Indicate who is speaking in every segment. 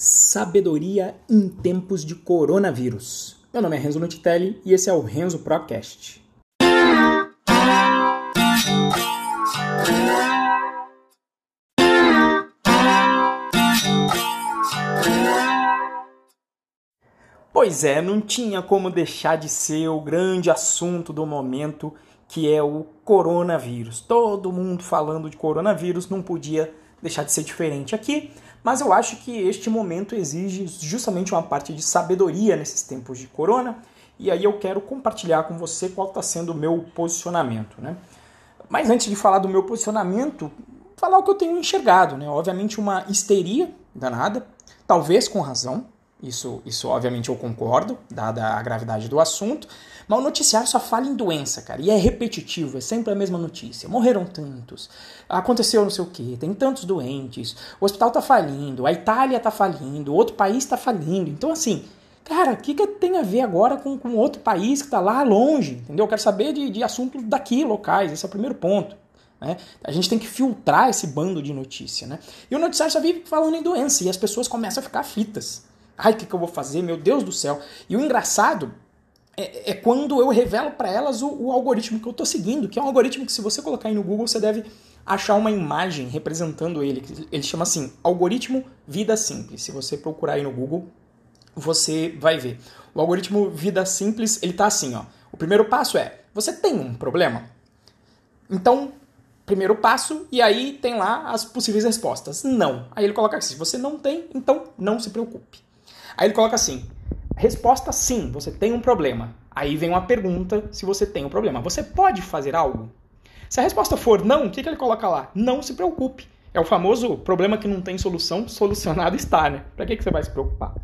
Speaker 1: Sabedoria em tempos de coronavírus. Meu nome é Renzo Nutitelli e esse é o Renzo Procast. Pois é, não tinha como deixar de ser o grande assunto do momento, que é o coronavírus. Todo mundo falando de coronavírus não podia deixar de ser diferente aqui, mas eu acho que este momento exige justamente uma parte de sabedoria nesses tempos de corona, e aí eu quero compartilhar com você qual está sendo o meu posicionamento. Né? Mas antes de falar do meu posicionamento, falar o que eu tenho enxergado. Né? Obviamente, uma histeria danada, talvez com razão, isso, isso obviamente eu concordo, dada a gravidade do assunto. Mas o noticiário só fala em doença, cara. E é repetitivo, é sempre a mesma notícia. Morreram tantos, aconteceu não sei o quê, tem tantos doentes, o hospital tá falindo, a Itália tá falindo, outro país tá falindo. Então, assim, cara, o que, que tem a ver agora com, com outro país que tá lá longe? Entendeu? Eu quero saber de, de assuntos daqui, locais. Esse é o primeiro ponto. Né? A gente tem que filtrar esse bando de notícia. Né? E o noticiário só vive falando em doença e as pessoas começam a ficar fitas. Ai, o que, que eu vou fazer? Meu Deus do céu. E o engraçado é, é quando eu revelo para elas o, o, algoritmo que eu estou seguindo, que é um algoritmo que, se você colocar aí no Google, você deve achar uma imagem representando ele. Ele chama assim: Algoritmo Vida Simples. Se você procurar aí no Google, você vai ver. O algoritmo Vida Simples, ele tá assim, ó. O primeiro passo é: você tem um problema? Então, primeiro passo, e aí tem lá as possíveis respostas. Não. Aí ele coloca assim: se você não tem, então não se preocupe. Aí ele coloca assim: resposta sim, você tem um problema. Aí vem uma pergunta se você tem um problema. Você pode fazer algo? Se a resposta for não, o que, que ele coloca lá? Não se preocupe. É o famoso problema que não tem solução, solucionado está, né? Para que, que você vai se preocupar?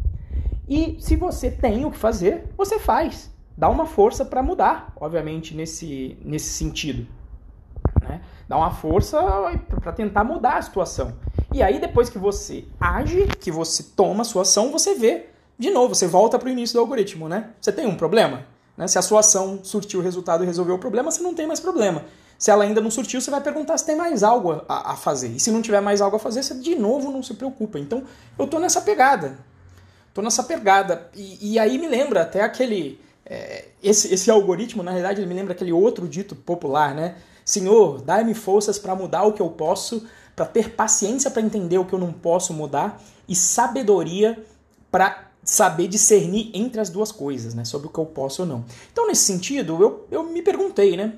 Speaker 1: E se você tem o que fazer, você faz. Dá uma força para mudar, obviamente, nesse, nesse sentido. Né? Dá uma força para tentar mudar a situação. E aí, depois que você age, que você toma a sua ação, você vê. De novo, você volta para o início do algoritmo, né? Você tem um problema? Né? Se a sua ação surtiu o resultado e resolveu o problema, você não tem mais problema. Se ela ainda não surtiu, você vai perguntar se tem mais algo a, a fazer. E se não tiver mais algo a fazer, você de novo não se preocupa. Então, eu tô nessa pegada. Tô nessa pegada. E, e aí me lembra até aquele. É, esse, esse algoritmo, na realidade, ele me lembra aquele outro dito popular, né? Senhor, dai-me forças para mudar o que eu posso para ter paciência para entender o que eu não posso mudar e sabedoria para saber discernir entre as duas coisas, né? Sobre o que eu posso ou não. Então, nesse sentido, eu, eu me perguntei, né?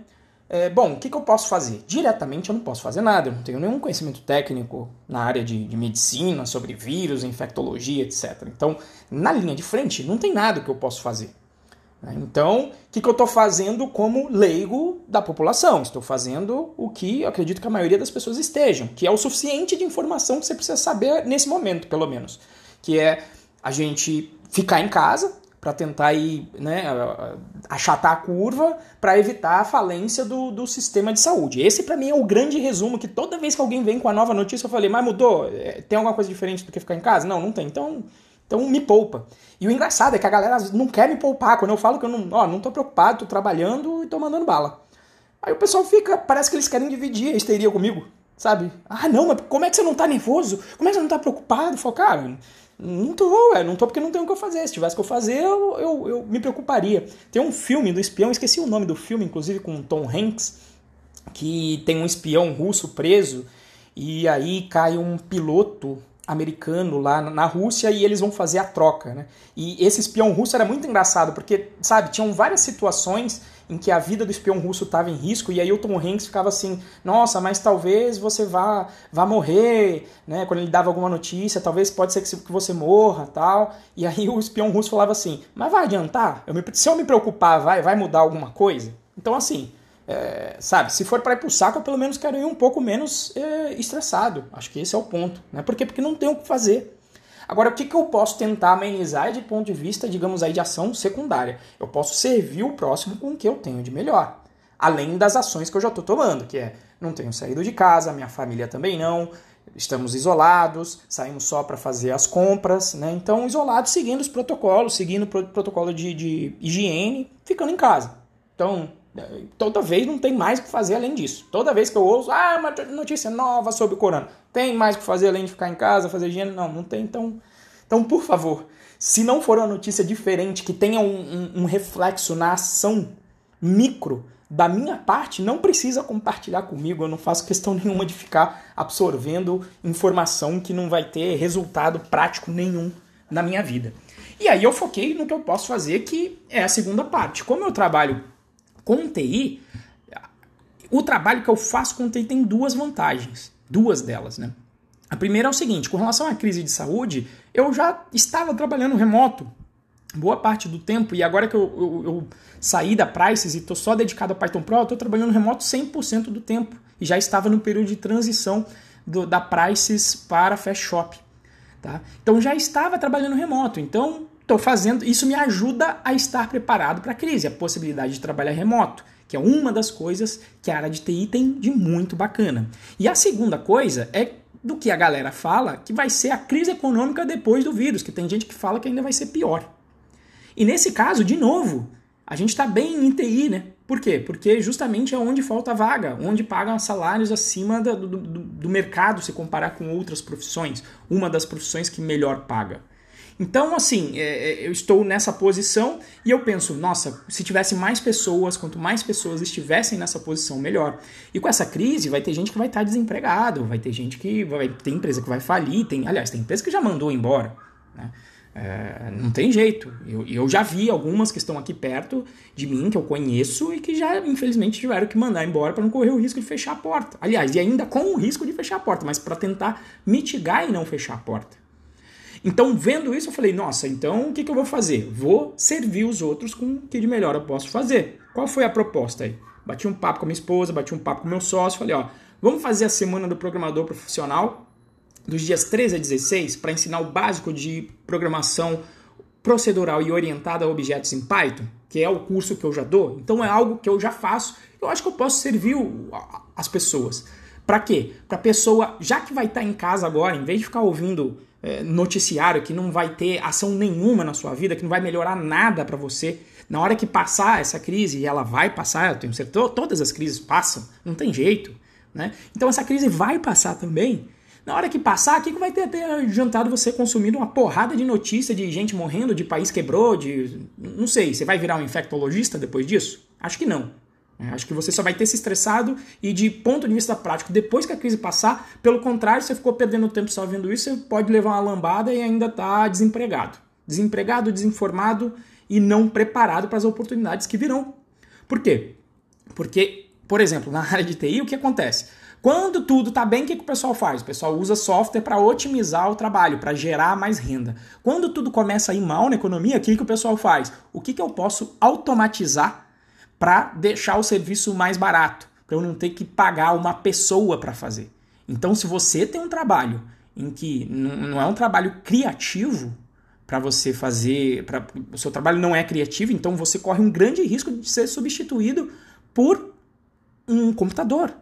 Speaker 1: É, bom, o que, que eu posso fazer? Diretamente eu não posso fazer nada, eu não tenho nenhum conhecimento técnico na área de, de medicina, sobre vírus, infectologia, etc. Então, na linha de frente, não tem nada que eu posso fazer. Né? Então, o que, que eu estou fazendo como leigo da população? Estou fazendo o que eu acredito que a maioria das pessoas estejam, que é o suficiente de informação que você precisa saber nesse momento, pelo menos. Que é a gente ficar em casa para tentar ir, né, achatar a curva para evitar a falência do, do sistema de saúde. Esse, para mim, é o grande resumo que toda vez que alguém vem com a nova notícia, eu falei, mas mudou? É, tem alguma coisa diferente do que ficar em casa? Não, não tem. Então, então me poupa. E o engraçado é que a galera não quer me poupar. Quando eu falo que eu não, ó, não preocupado, tô trabalhando e tô mandando bala. Aí o pessoal fica, parece que eles querem dividir a histeria comigo, sabe? Ah, não, mas como é que você não tá nervoso? Como é que você não tá preocupado? Eu falo, cara, não tô, ué, não tô porque não tenho o que fazer. Se tivesse o que eu fazer, eu, eu, eu me preocuparia. Tem um filme do espião, esqueci o nome do filme, inclusive com Tom Hanks, que tem um espião russo preso e aí cai um piloto americano lá na Rússia e eles vão fazer a troca, né? E esse espião russo era muito engraçado, porque, sabe, tinham várias situações em que a vida do espião russo estava em risco e aí o Tom Hanks ficava assim, nossa, mas talvez você vá, vá morrer, né? Quando ele dava alguma notícia, talvez pode ser que você morra, tal. E aí o espião russo falava assim, mas vai adiantar? Eu me, se eu me preocupar, vai, vai mudar alguma coisa? Então, assim, é, sabe, se for para ir pro saco, eu pelo menos quero ir um pouco menos é, estressado. Acho que esse é o ponto. Né? Por quê? Porque não tem o que fazer. Agora, o que, que eu posso tentar amenizar de ponto de vista, digamos aí, de ação secundária? Eu posso servir o próximo com o que eu tenho de melhor. Além das ações que eu já estou tomando, que é não tenho saído de casa, minha família também não, estamos isolados, saímos só para fazer as compras, né? Então, isolados, seguindo os protocolos, seguindo o protocolo de, de higiene, ficando em casa. Então, Toda vez não tem mais o que fazer além disso. Toda vez que eu ouço, ah, uma notícia nova sobre o corona. Tem mais o que fazer além de ficar em casa, fazer higiene? Não, não tem. Então, Então, por favor, se não for uma notícia diferente, que tenha um, um, um reflexo na ação micro da minha parte, não precisa compartilhar comigo. Eu não faço questão nenhuma de ficar absorvendo informação que não vai ter resultado prático nenhum na minha vida. E aí eu foquei no que eu posso fazer, que é a segunda parte. Como eu trabalho com TI, o trabalho que eu faço com TI tem duas vantagens. Duas delas, né? A primeira é o seguinte: com relação à crise de saúde, eu já estava trabalhando remoto boa parte do tempo, e agora que eu, eu, eu saí da Prices e estou só dedicado a Python Pro, eu estou trabalhando remoto 100% do tempo. E já estava no período de transição do, da Prices para Fast Shop. Tá? Então já estava trabalhando remoto. Então estou fazendo. Isso me ajuda a estar preparado para a crise, a possibilidade de trabalhar remoto que é uma das coisas que a área de TI tem de muito bacana. E a segunda coisa é do que a galera fala que vai ser a crise econômica depois do vírus, que tem gente que fala que ainda vai ser pior. E nesse caso, de novo, a gente está bem em TI, né? Por quê? Porque justamente é onde falta vaga, onde pagam salários acima do, do, do mercado se comparar com outras profissões, uma das profissões que melhor paga. Então, assim, é, é, eu estou nessa posição e eu penso, nossa, se tivesse mais pessoas, quanto mais pessoas estivessem nessa posição, melhor. E com essa crise, vai ter gente que vai estar desempregado, vai ter gente que vai ter empresa que vai falir, tem, aliás, tem empresa que já mandou embora, né? É, não tem jeito. Eu, eu já vi algumas que estão aqui perto de mim, que eu conheço, e que já, infelizmente, tiveram que mandar embora para não correr o risco de fechar a porta. Aliás, e ainda com o risco de fechar a porta, mas para tentar mitigar e não fechar a porta. Então, vendo isso, eu falei: nossa, então o que, que eu vou fazer? Vou servir os outros com o que de melhor eu posso fazer. Qual foi a proposta aí? Bati um papo com a minha esposa, bati um papo com meu sócio, falei: ó, vamos fazer a semana do programador profissional dos dias 13 a 16 para ensinar o básico de programação procedural e orientada a objetos em Python, que é o curso que eu já dou. Então é algo que eu já faço. Eu acho que eu posso servir as pessoas. Para quê? Para pessoa, já que vai estar tá em casa agora, em vez de ficar ouvindo é, noticiário que não vai ter ação nenhuma na sua vida, que não vai melhorar nada para você. Na hora que passar essa crise, e ela vai passar, eu tenho certeza, todas as crises passam, não tem jeito. Né? Então essa crise vai passar também. Na hora que passar, o que, que vai ter, ter adiantado você consumindo uma porrada de notícia de gente morrendo, de país quebrou, de. Não sei, você vai virar um infectologista depois disso? Acho que não. É, acho que você só vai ter se estressado e de ponto de vista prático, depois que a crise passar, pelo contrário, você ficou perdendo tempo só vendo isso, você pode levar uma lambada e ainda tá desempregado. Desempregado, desinformado e não preparado para as oportunidades que virão. Por quê? Porque, por exemplo, na área de TI, o que acontece? Quando tudo está bem, o que, que o pessoal faz? O pessoal usa software para otimizar o trabalho, para gerar mais renda. Quando tudo começa a ir mal na economia, o que, que o pessoal faz? O que, que eu posso automatizar para deixar o serviço mais barato, para eu não ter que pagar uma pessoa para fazer. Então, se você tem um trabalho em que não é um trabalho criativo para você fazer, pra, o seu trabalho não é criativo, então você corre um grande risco de ser substituído por um computador,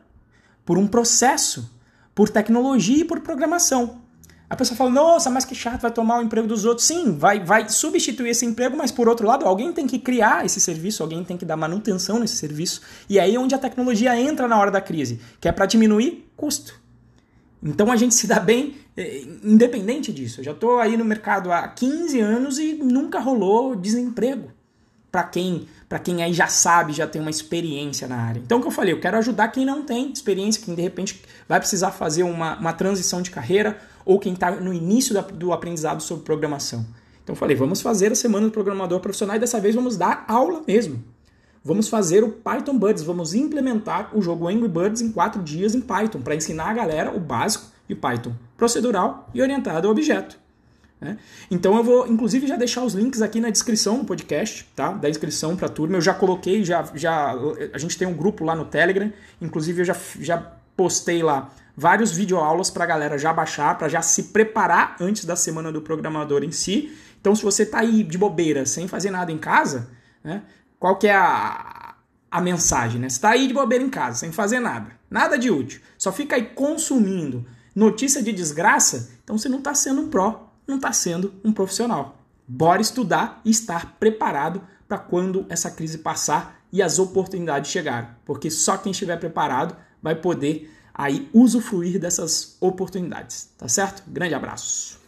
Speaker 1: por um processo, por tecnologia e por programação. A pessoa fala, nossa, mas que chato, vai tomar o emprego dos outros. Sim, vai, vai substituir esse emprego, mas por outro lado, alguém tem que criar esse serviço, alguém tem que dar manutenção nesse serviço. E aí é onde a tecnologia entra na hora da crise, que é para diminuir custo. Então a gente se dá bem eh, independente disso. Eu já estou aí no mercado há 15 anos e nunca rolou desemprego. Para quem, quem aí já sabe, já tem uma experiência na área. Então o que eu falei, eu quero ajudar quem não tem experiência, quem de repente vai precisar fazer uma, uma transição de carreira ou quem está no início do aprendizado sobre programação. Então falei, vamos fazer a semana do programador profissional e dessa vez vamos dar aula mesmo. Vamos fazer o Python Buds, vamos implementar o jogo Angry Birds em quatro dias em Python para ensinar a galera o básico de Python procedural e orientado a objeto. Né? Então eu vou, inclusive, já deixar os links aqui na descrição do podcast, tá? Da inscrição para a turma. Eu já coloquei, já, já, a gente tem um grupo lá no Telegram, inclusive eu já, já postei lá vários videoaulas para a galera já baixar, para já se preparar antes da semana do programador em si. Então, se você está aí de bobeira, sem fazer nada em casa, né, qual que é a, a mensagem? Né? Você está aí de bobeira em casa, sem fazer nada, nada de útil, só fica aí consumindo notícia de desgraça, então você não está sendo um pró, não está sendo um profissional. Bora estudar e estar preparado para quando essa crise passar e as oportunidades chegarem, porque só quem estiver preparado vai poder aí usufruir dessas oportunidades, tá certo? Grande abraço.